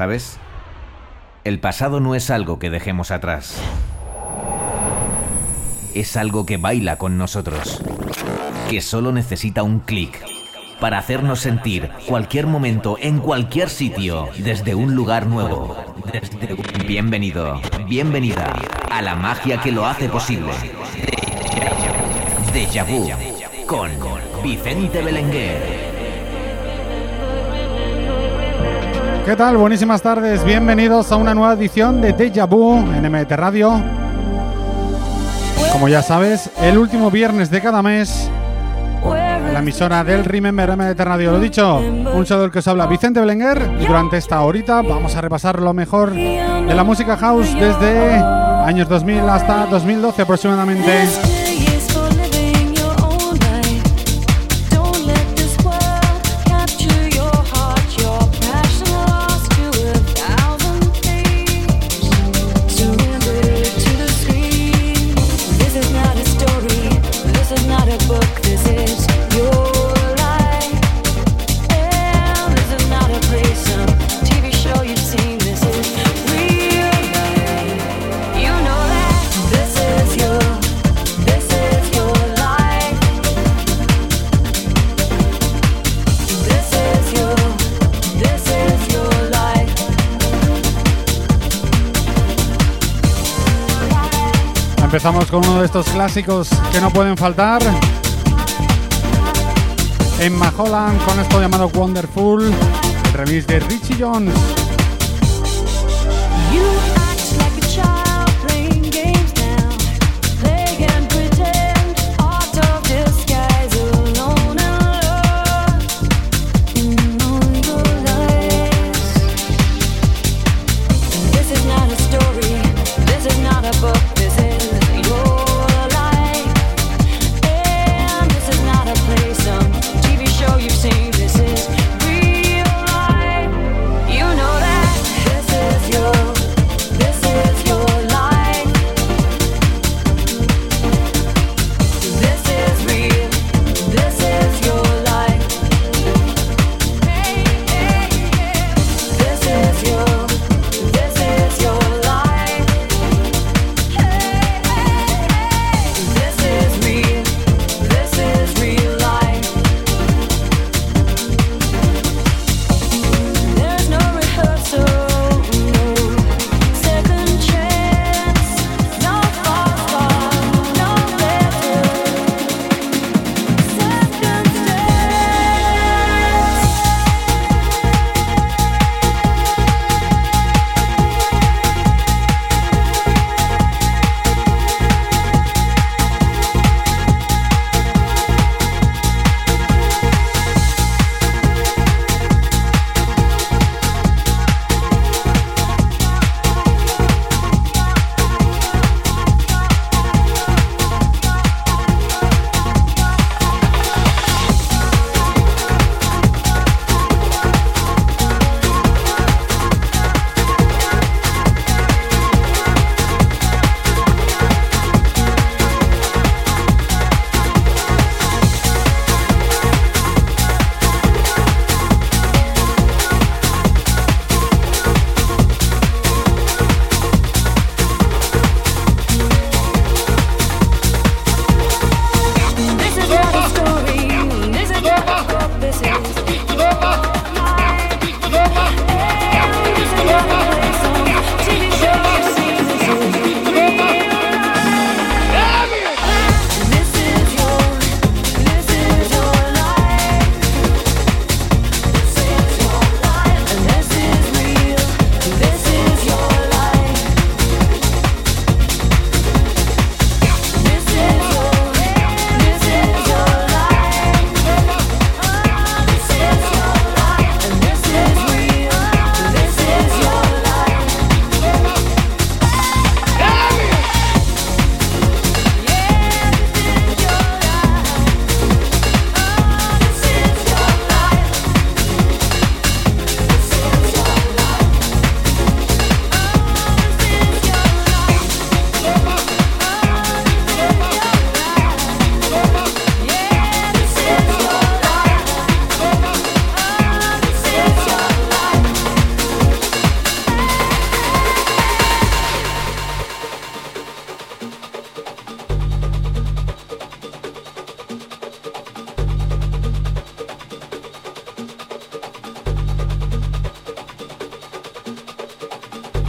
¿sabes? El pasado no es algo que dejemos atrás. Es algo que baila con nosotros. Que solo necesita un clic para hacernos sentir cualquier momento en cualquier sitio desde un lugar nuevo. Bienvenido, bienvenida a la magia que lo hace posible. Deja Vu con Vicente Belenguer. ¿Qué tal? Buenísimas tardes. Bienvenidos a una nueva edición de Deja Vu en MT Radio. Como ya sabes, el último viernes de cada mes, la emisora del Remember MT Radio. Lo dicho, un saludo del que os habla Vicente Belenguer y durante esta horita vamos a repasar lo mejor de la música house desde años 2000 hasta 2012 aproximadamente. Empezamos con uno de estos clásicos que no pueden faltar. En Maholand con esto llamado Wonderful, el remix de Richie Jones.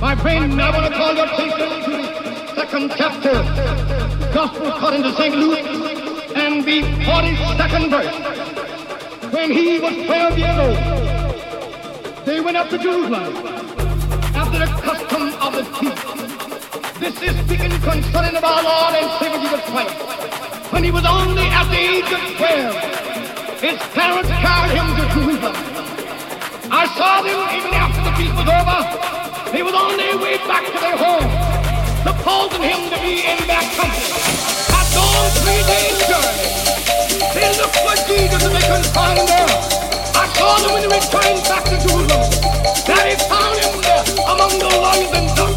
My friend, I want to call your attention to the second chapter, Gospel according to St. Luke, and the 42nd verse. When he was 12 years old, they went up to Jerusalem after the custom of the feast. This is speaking concerning of our Lord and Savior Jesus Christ. When he was only at the age of 12, his parents carried him to Jerusalem. I saw them even after the feast was over. They was on their way back to their home, supposing him to be in that country. After all three days' journey, they looked for Jesus and they couldn't find him. I saw them when they returned back to Jerusalem. That he found him there among the lawyers and doctors,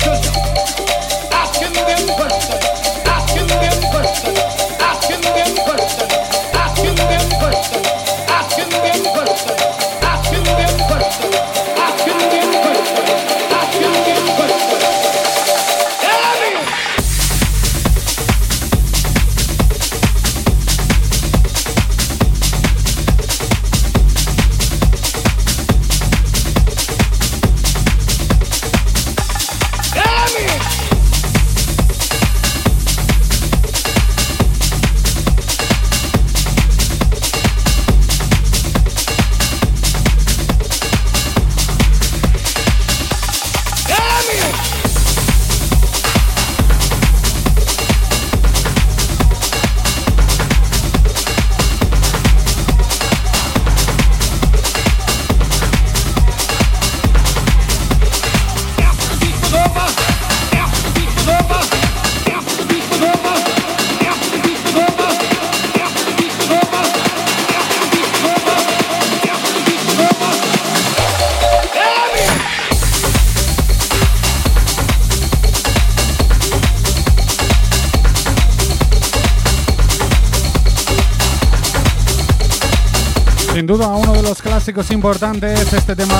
clásicos importantes, este tema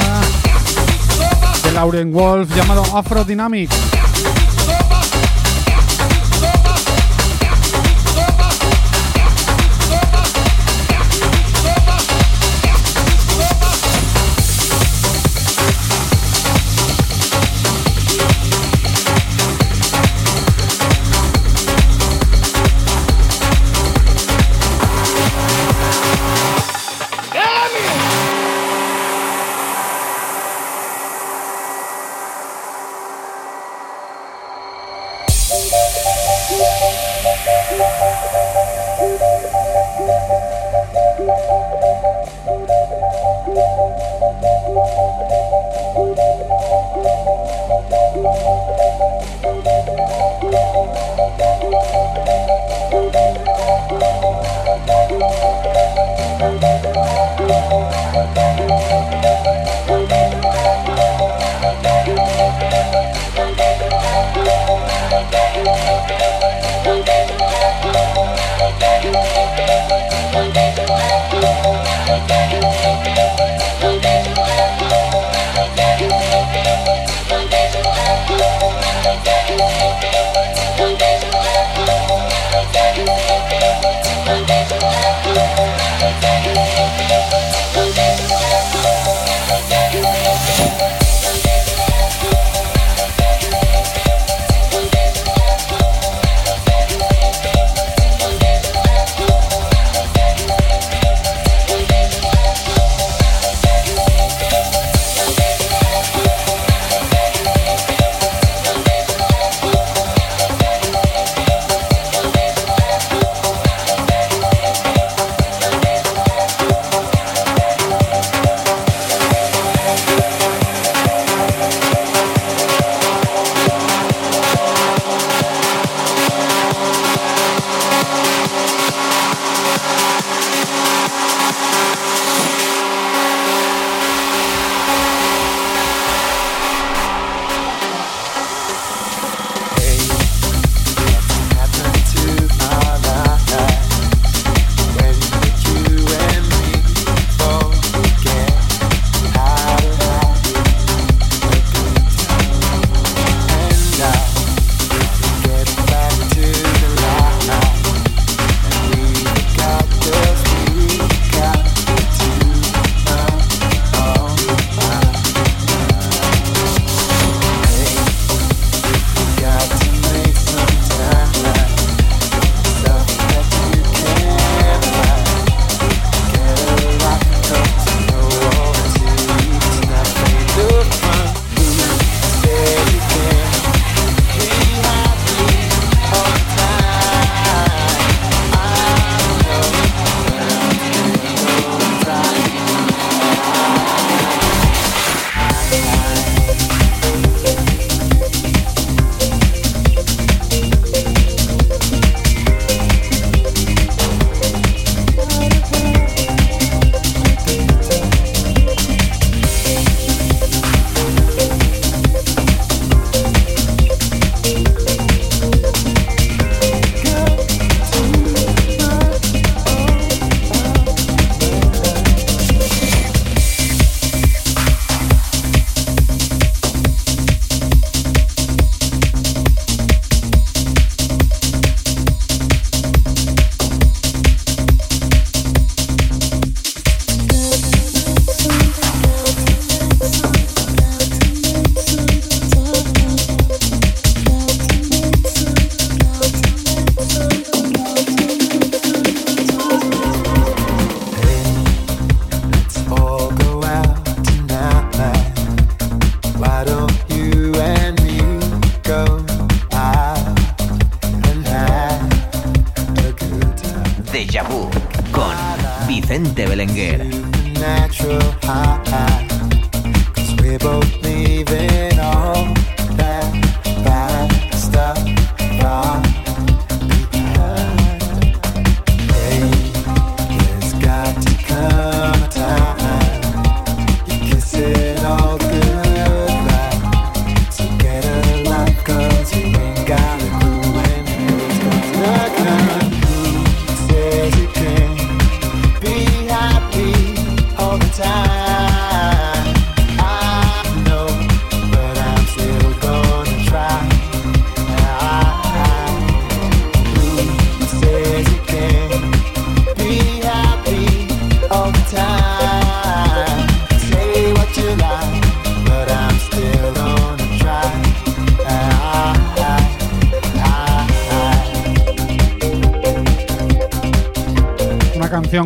de Lauren Wolf llamado Afro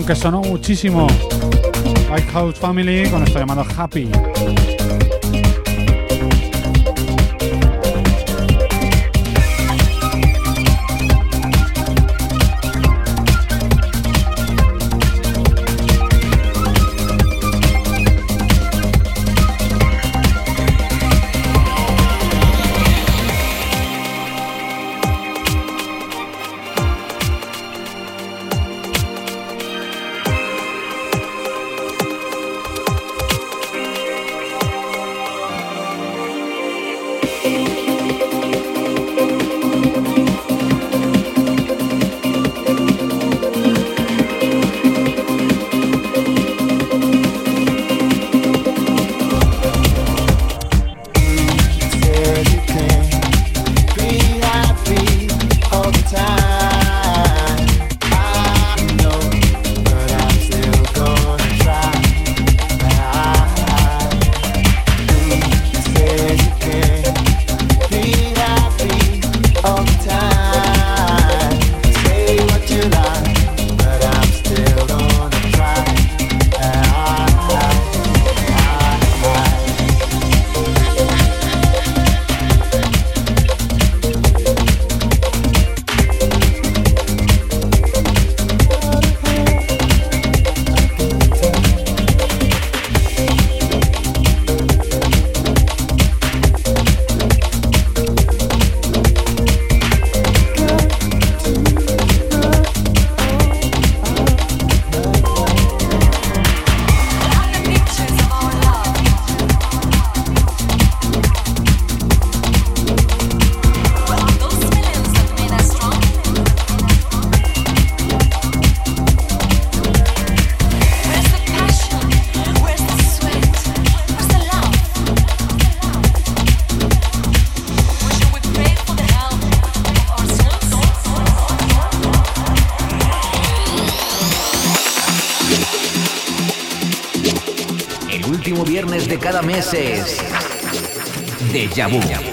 que sonó muchísimo. White House Family con esto llamado Happy. Deja Vu.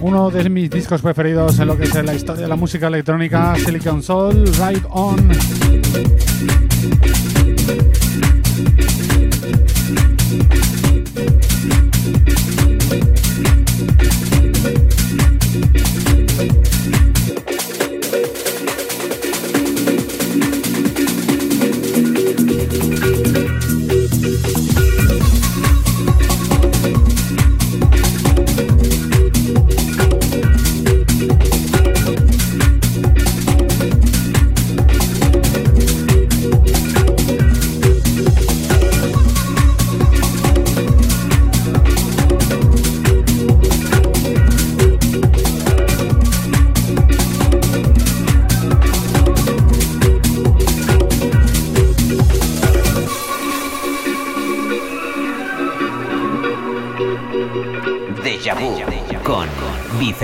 Uno de mis discos preferidos en lo que es la historia de la música electrónica, Silicon Soul, Ride On.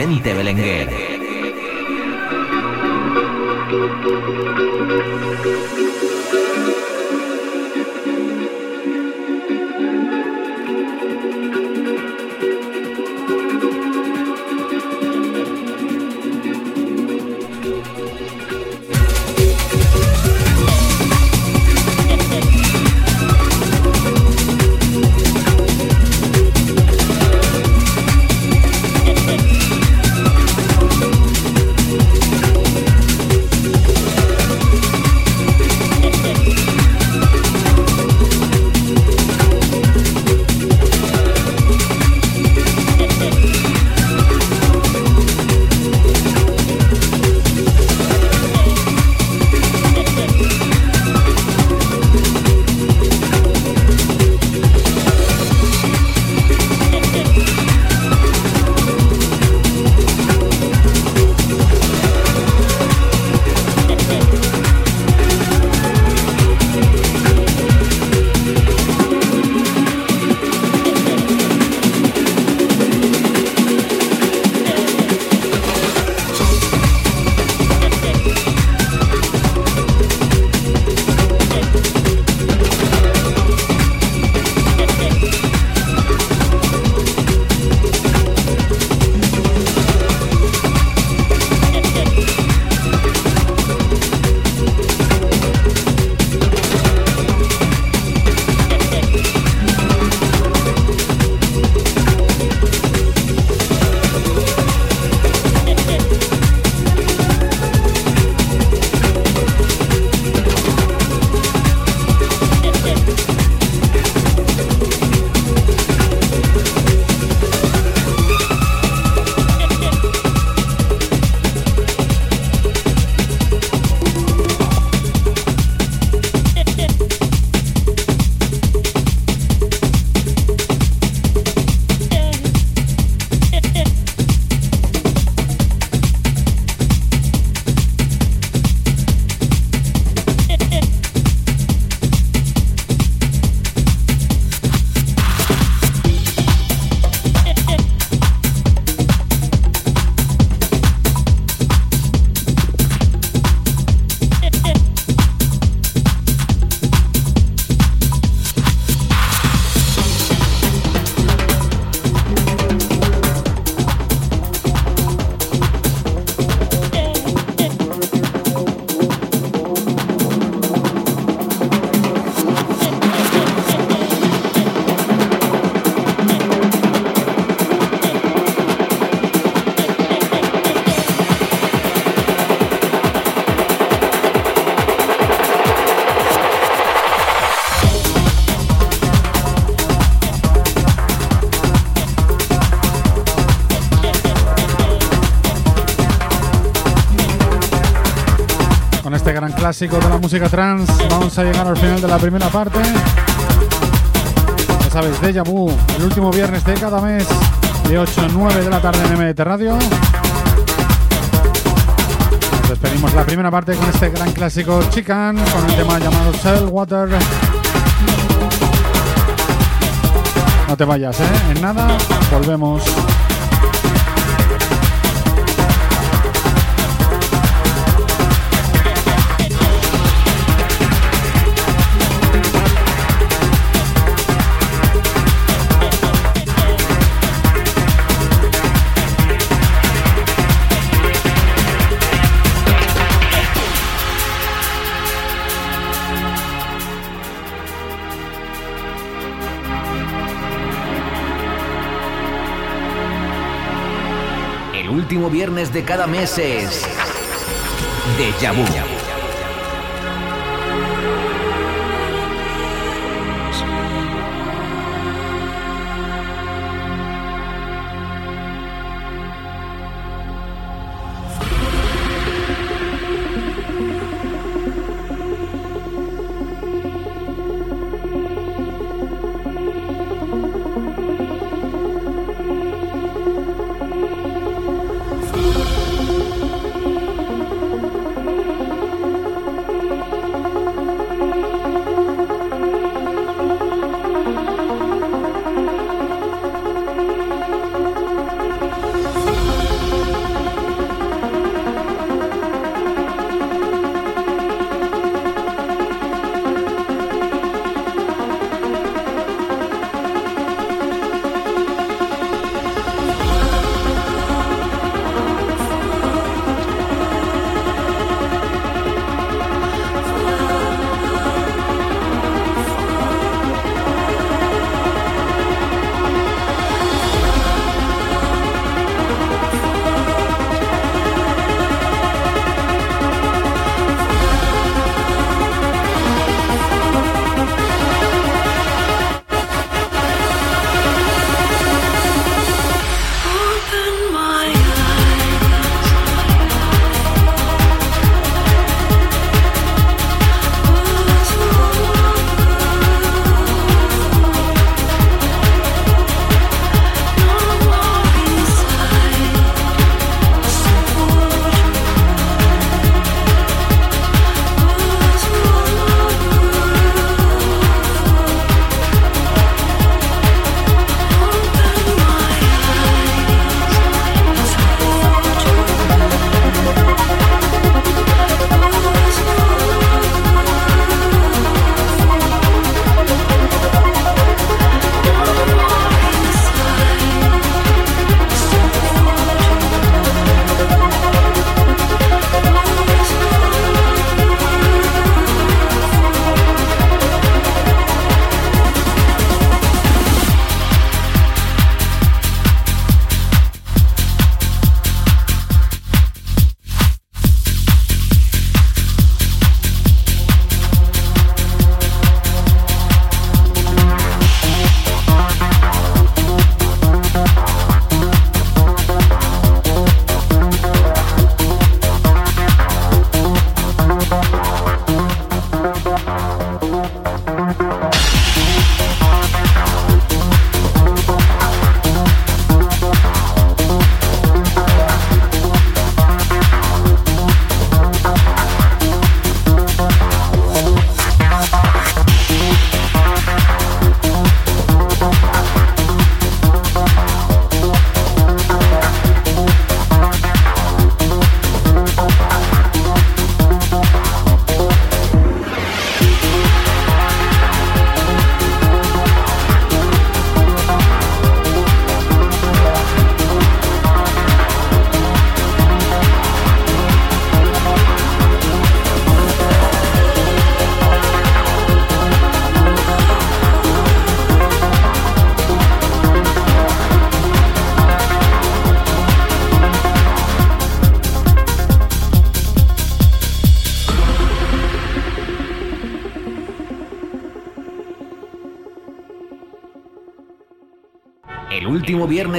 Vicente Belenguer. Clásico de la música trans. Vamos a llegar al final de la primera parte. Ya sabes, Deja Vu, el último viernes de cada mes, de 8 a 9 de la tarde en MDT Radio. Nos despedimos la primera parte con este gran clásico Chican, con el tema llamado Shell Water. No te vayas, ¿eh? En nada, volvemos. Último viernes de cada mes es Deja Vu.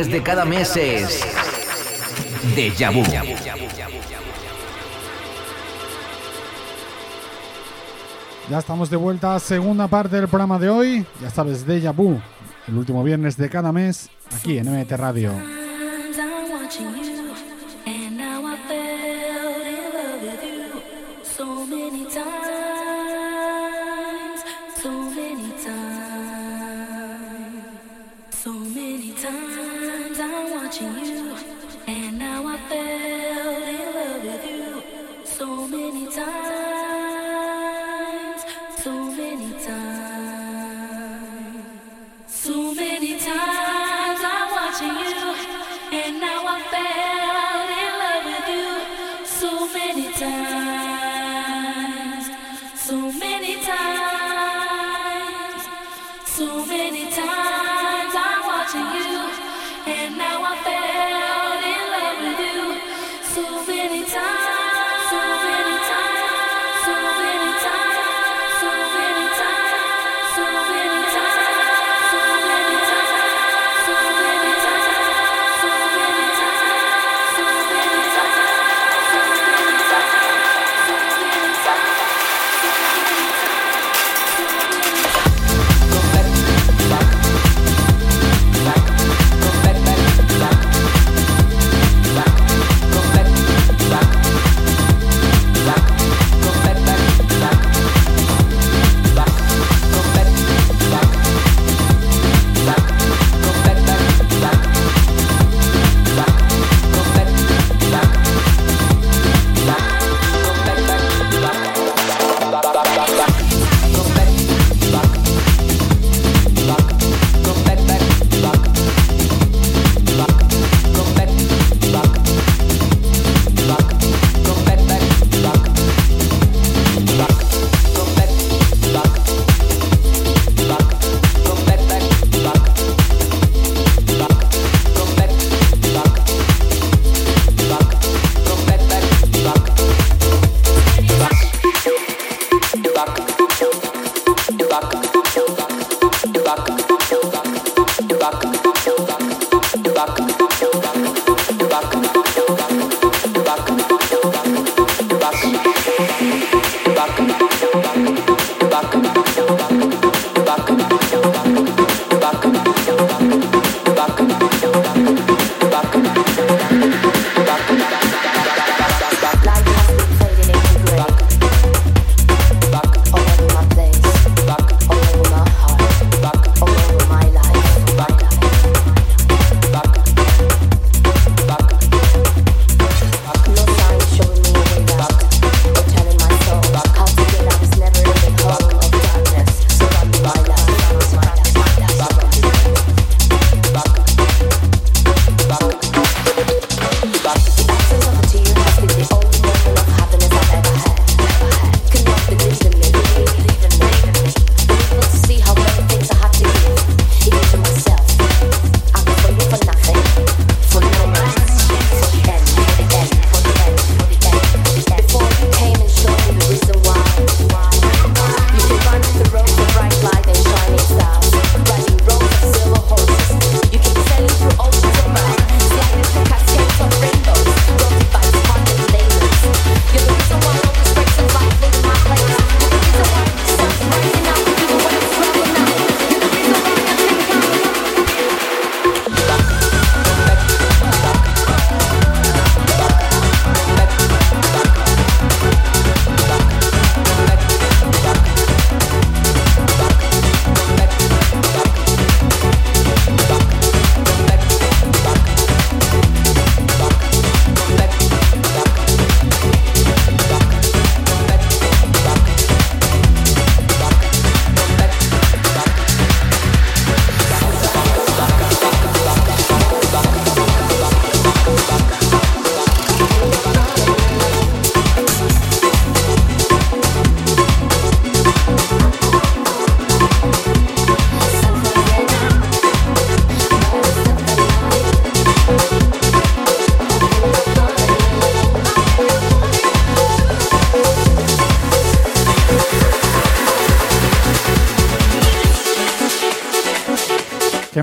De cada mes es Deja Vu. Ya estamos de vuelta, segunda parte del programa de hoy. Ya sabes, Deja Vu, el último viernes de cada mes, aquí en MT Radio.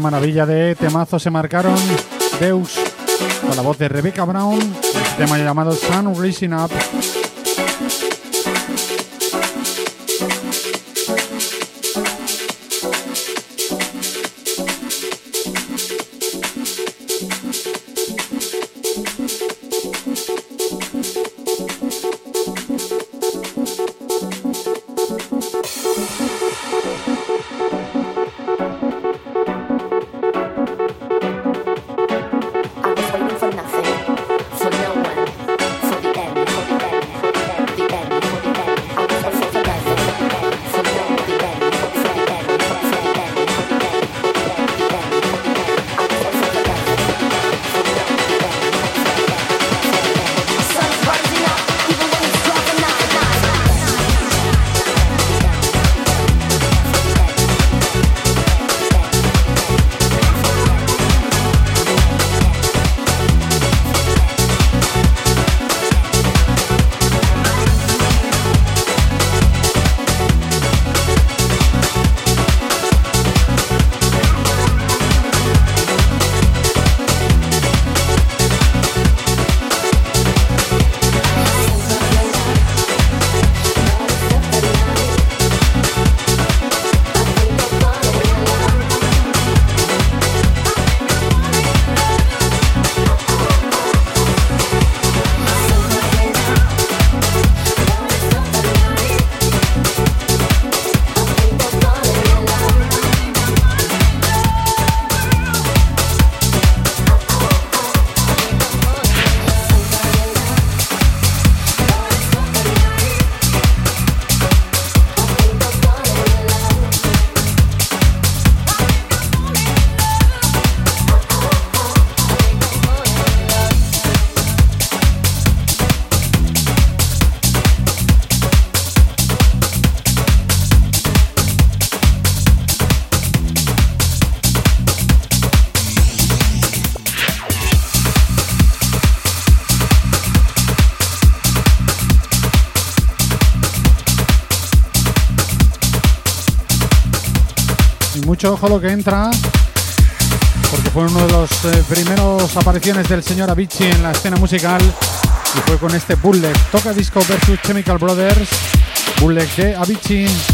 Maravilla de temazo se marcaron Deus con la voz de Rebecca Brown, este tema llamado Sun Rising Up. Ojo lo que entra, porque fue uno de los eh, primeros apariciones del señor Avicii en la escena musical y fue con este bootleg. Toca Disco versus Chemical Brothers, bootleg de Avicii.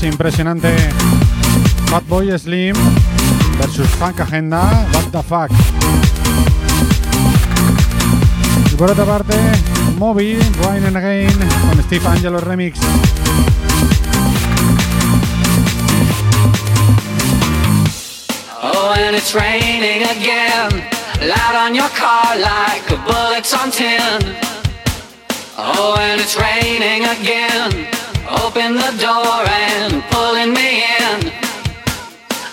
es impresionante. Fatboy Slim versus Funk Agenda. What the fuck. Y por otra parte, Moby, Wine and Again con Steve Angelo Remix. Oh, and it's raining again. Light on your car like a bullet's on tin. Oh, and it's raining again. Open the door and pulling me in.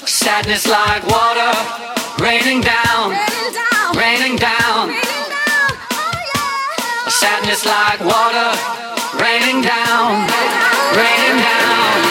Sadness like water raining down, raining down. Oh, Sadness like water raining down, raining down.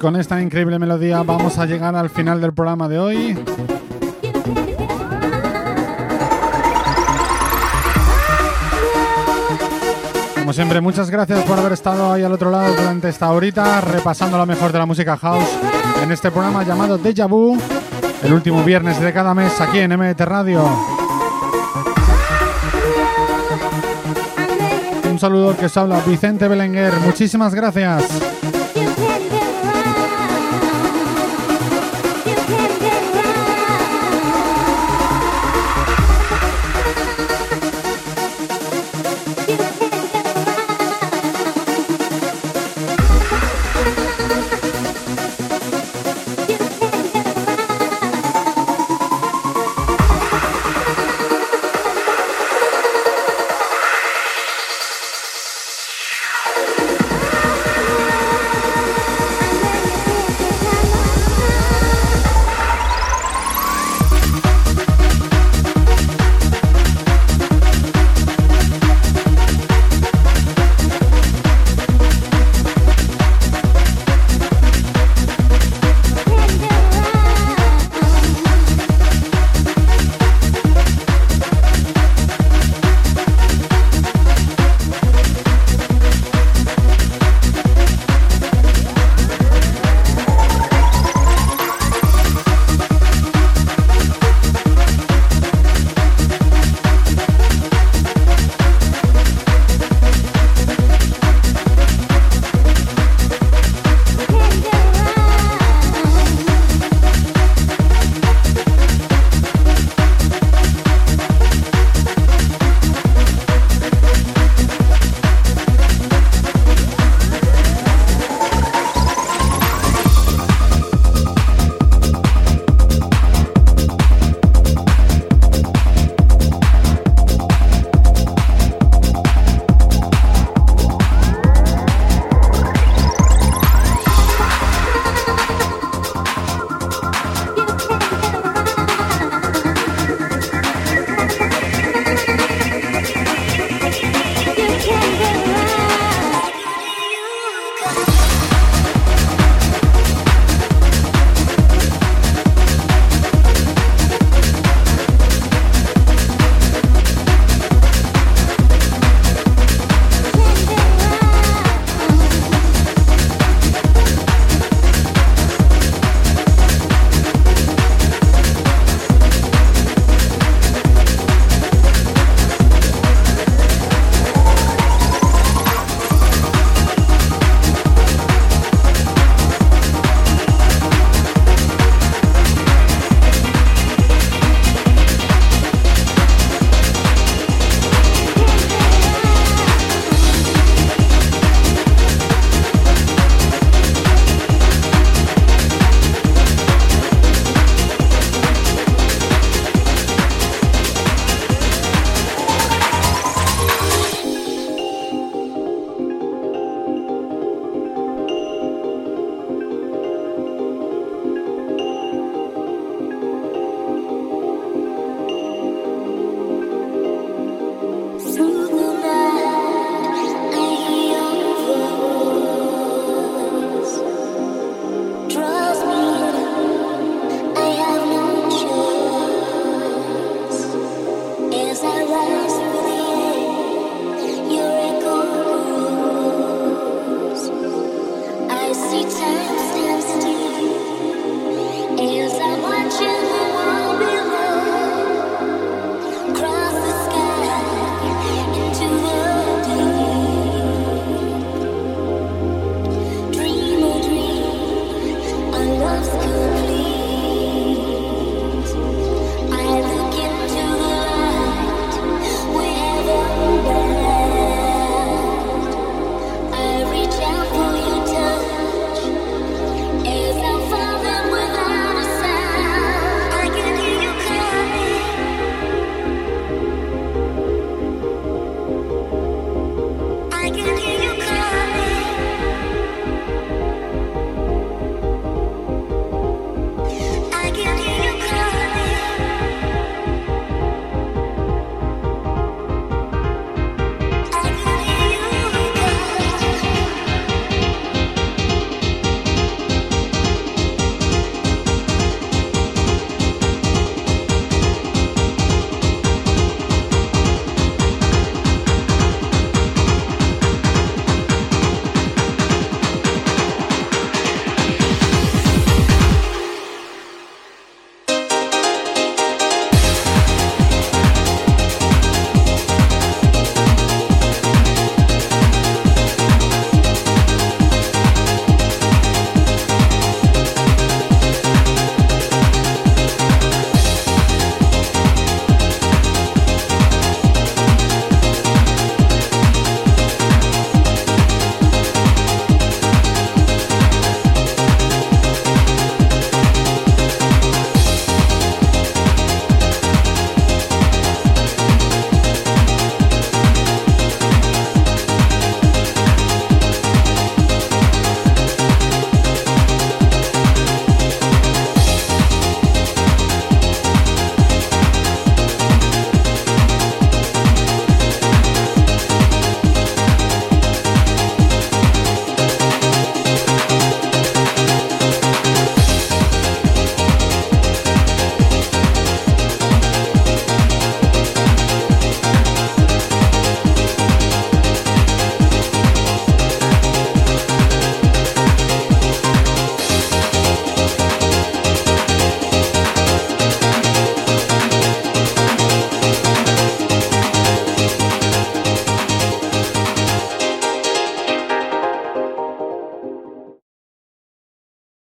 Con esta increíble melodía vamos a llegar al final del programa de hoy. Como siempre, muchas gracias por haber estado ahí al otro lado durante esta horita, repasando lo mejor de la música house en este programa llamado Deja Vu, el último viernes de cada mes aquí en MT Radio. Un saludo que os habla Vicente Belenguer. Muchísimas gracias.